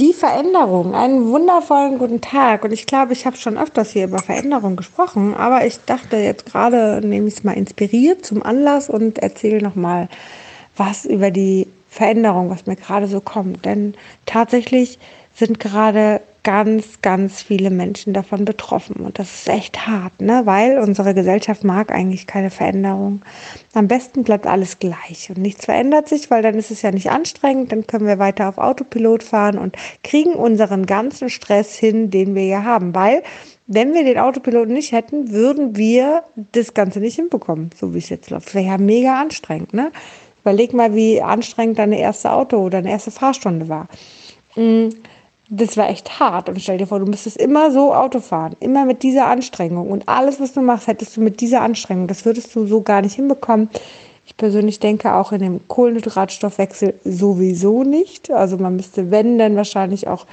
Die Veränderung. Einen wundervollen guten Tag. Und ich glaube, ich habe schon öfters hier über Veränderung gesprochen, aber ich dachte jetzt gerade, nehme ich es mal inspiriert zum Anlass und erzähle nochmal was über die Veränderung, was mir gerade so kommt. Denn tatsächlich sind gerade ganz, ganz viele Menschen davon betroffen. Und das ist echt hart, ne? weil unsere Gesellschaft mag eigentlich keine Veränderung. Am besten bleibt alles gleich und nichts verändert sich, weil dann ist es ja nicht anstrengend, dann können wir weiter auf Autopilot fahren und kriegen unseren ganzen Stress hin, den wir ja haben. Weil, wenn wir den Autopilot nicht hätten, würden wir das Ganze nicht hinbekommen, so wie es jetzt läuft. Wäre ja mega anstrengend, ne? Überleg mal, wie anstrengend deine erste Auto- oder deine erste Fahrstunde war. Mm, das war echt hart. Und stell dir vor, du müsstest immer so Auto fahren, immer mit dieser Anstrengung. Und alles, was du machst, hättest du mit dieser Anstrengung. Das würdest du so gar nicht hinbekommen. Ich persönlich denke auch in dem Kohlenhydratstoffwechsel sowieso nicht. Also man müsste, wenn, dann wahrscheinlich auch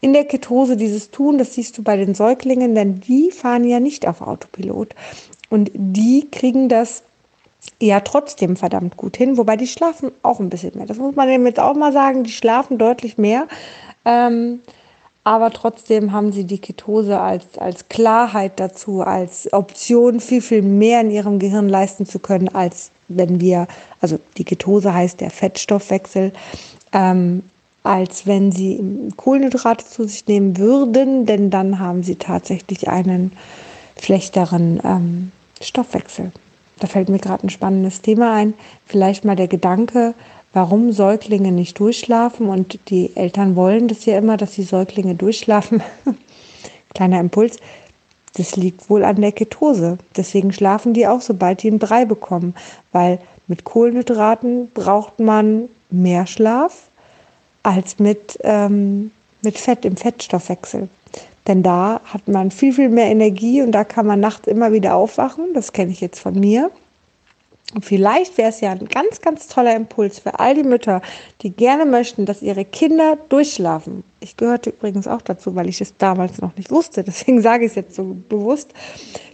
in der Ketose dieses tun. Das siehst du bei den Säuglingen, denn die fahren ja nicht auf Autopilot. Und die kriegen das ja trotzdem verdammt gut hin, wobei die schlafen auch ein bisschen mehr. Das muss man eben jetzt auch mal sagen, die schlafen deutlich mehr. Ähm, aber trotzdem haben sie die Ketose als, als Klarheit dazu, als Option viel, viel mehr in ihrem Gehirn leisten zu können, als wenn wir, also die Ketose heißt der Fettstoffwechsel, ähm, als wenn sie Kohlenhydrate zu sich nehmen würden, denn dann haben sie tatsächlich einen schlechteren ähm, Stoffwechsel. Da fällt mir gerade ein spannendes Thema ein. Vielleicht mal der Gedanke, warum Säuglinge nicht durchschlafen und die Eltern wollen das ja immer, dass die Säuglinge durchschlafen. Kleiner Impuls. Das liegt wohl an der Ketose. Deswegen schlafen die auch, sobald die einen Brei bekommen. Weil mit Kohlenhydraten braucht man mehr Schlaf als mit, ähm, mit Fett im Fettstoffwechsel. Denn da hat man viel, viel mehr Energie und da kann man nachts immer wieder aufwachen. Das kenne ich jetzt von mir. Und vielleicht wäre es ja ein ganz, ganz toller Impuls für all die Mütter, die gerne möchten, dass ihre Kinder durchschlafen. Ich gehörte übrigens auch dazu, weil ich es damals noch nicht wusste. Deswegen sage ich es jetzt so bewusst.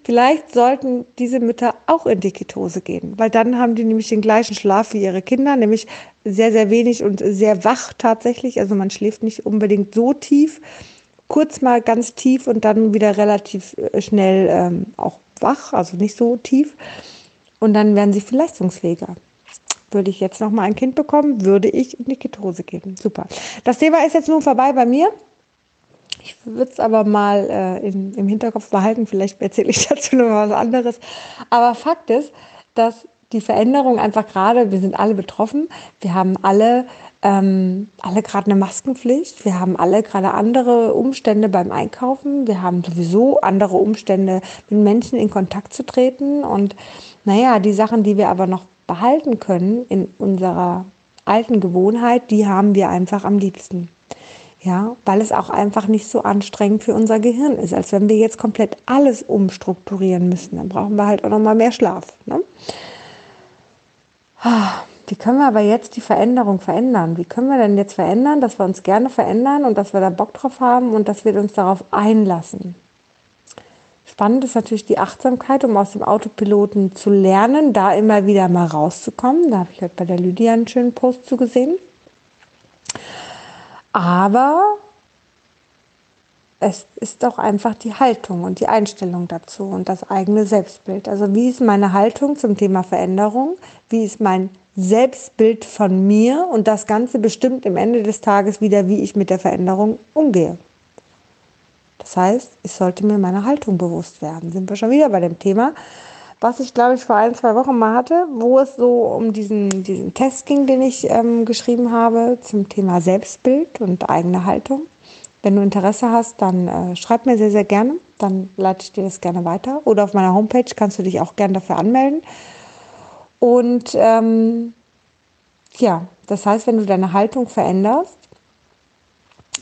Vielleicht sollten diese Mütter auch in die Ketose gehen, weil dann haben die nämlich den gleichen Schlaf wie ihre Kinder, nämlich sehr, sehr wenig und sehr wach tatsächlich. Also man schläft nicht unbedingt so tief, kurz mal ganz tief und dann wieder relativ äh, schnell ähm, auch wach, also nicht so tief. Und dann werden sie viel leistungsfähiger. Würde ich jetzt noch mal ein Kind bekommen, würde ich in die Ketose gehen. Super. Das Thema ist jetzt nun vorbei bei mir. Ich würde es aber mal äh, in, im Hinterkopf behalten. Vielleicht erzähle ich dazu noch was anderes. Aber Fakt ist, dass die Veränderung einfach gerade, wir sind alle betroffen. Wir haben alle ähm, alle gerade eine Maskenpflicht. Wir haben alle gerade andere Umstände beim Einkaufen. Wir haben sowieso andere Umstände, mit Menschen in Kontakt zu treten. Und naja, die Sachen, die wir aber noch behalten können in unserer alten Gewohnheit, die haben wir einfach am liebsten. Ja, weil es auch einfach nicht so anstrengend für unser Gehirn ist, als wenn wir jetzt komplett alles umstrukturieren müssen. Dann brauchen wir halt auch noch mal mehr Schlaf. Ne? Wie können wir aber jetzt die Veränderung verändern? Wie können wir denn jetzt verändern, dass wir uns gerne verändern und dass wir da Bock drauf haben und dass wir uns darauf einlassen? Spannend ist natürlich die Achtsamkeit, um aus dem Autopiloten zu lernen, da immer wieder mal rauszukommen. Da habe ich heute bei der Lydia einen schönen Post zugesehen. Aber es ist auch einfach die Haltung und die Einstellung dazu und das eigene Selbstbild. Also wie ist meine Haltung zum Thema Veränderung? Wie ist mein Selbstbild von mir und das Ganze bestimmt im Ende des Tages wieder, wie ich mit der Veränderung umgehe. Das heißt, ich sollte mir meiner Haltung bewusst werden. Sind wir schon wieder bei dem Thema, was ich glaube ich vor ein, zwei Wochen mal hatte, wo es so um diesen, diesen Test ging, den ich ähm, geschrieben habe zum Thema Selbstbild und eigene Haltung. Wenn du Interesse hast, dann äh, schreib mir sehr, sehr gerne. Dann leite ich dir das gerne weiter. Oder auf meiner Homepage kannst du dich auch gerne dafür anmelden. Und ähm, ja, das heißt, wenn du deine Haltung veränderst,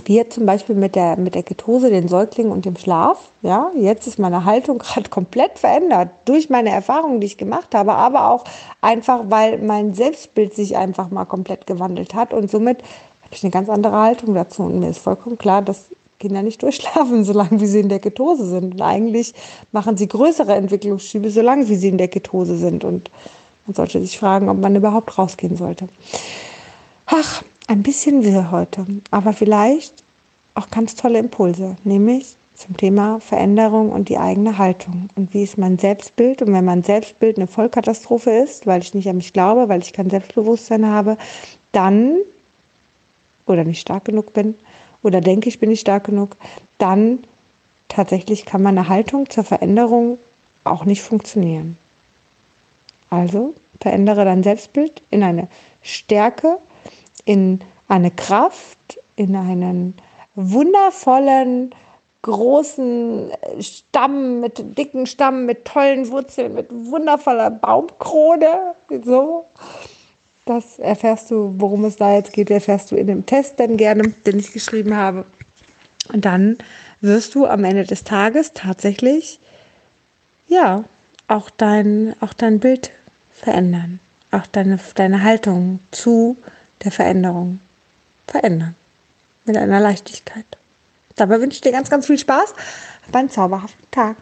wie jetzt zum Beispiel mit der, mit der Ketose, den Säuglingen und dem Schlaf. Ja, jetzt ist meine Haltung gerade komplett verändert durch meine Erfahrungen, die ich gemacht habe, aber auch einfach, weil mein Selbstbild sich einfach mal komplett gewandelt hat und somit habe ich eine ganz andere Haltung dazu. Und mir ist vollkommen klar, dass Kinder nicht durchschlafen, solange wie sie in der Ketose sind. Und eigentlich machen sie größere Entwicklungsschübe, solange wie sie in der Ketose sind. Und man sollte sich fragen, ob man überhaupt rausgehen sollte. Ach, ein bisschen wirr heute. Aber vielleicht auch ganz tolle Impulse, nämlich zum Thema Veränderung und die eigene Haltung. Und wie ist mein Selbstbild? Und wenn mein Selbstbild eine Vollkatastrophe ist, weil ich nicht an mich glaube, weil ich kein Selbstbewusstsein habe, dann oder nicht stark genug bin oder denke, ich bin nicht stark genug, dann tatsächlich kann meine Haltung zur Veränderung auch nicht funktionieren. Also verändere dein Selbstbild in eine Stärke, in eine Kraft, in einen wundervollen, großen Stamm, mit dicken Stamm, mit tollen Wurzeln, mit wundervoller Baumkrone. So. Das erfährst du, worum es da jetzt geht, erfährst du in dem Test dann gerne, den ich geschrieben habe. Und dann wirst du am Ende des Tages tatsächlich, ja, auch dein, auch dein Bild verändern. Auch deine, deine Haltung zu der Veränderung verändern. Mit einer Leichtigkeit. Dabei wünsche ich dir ganz, ganz viel Spaß. Einen zauberhaften Tag.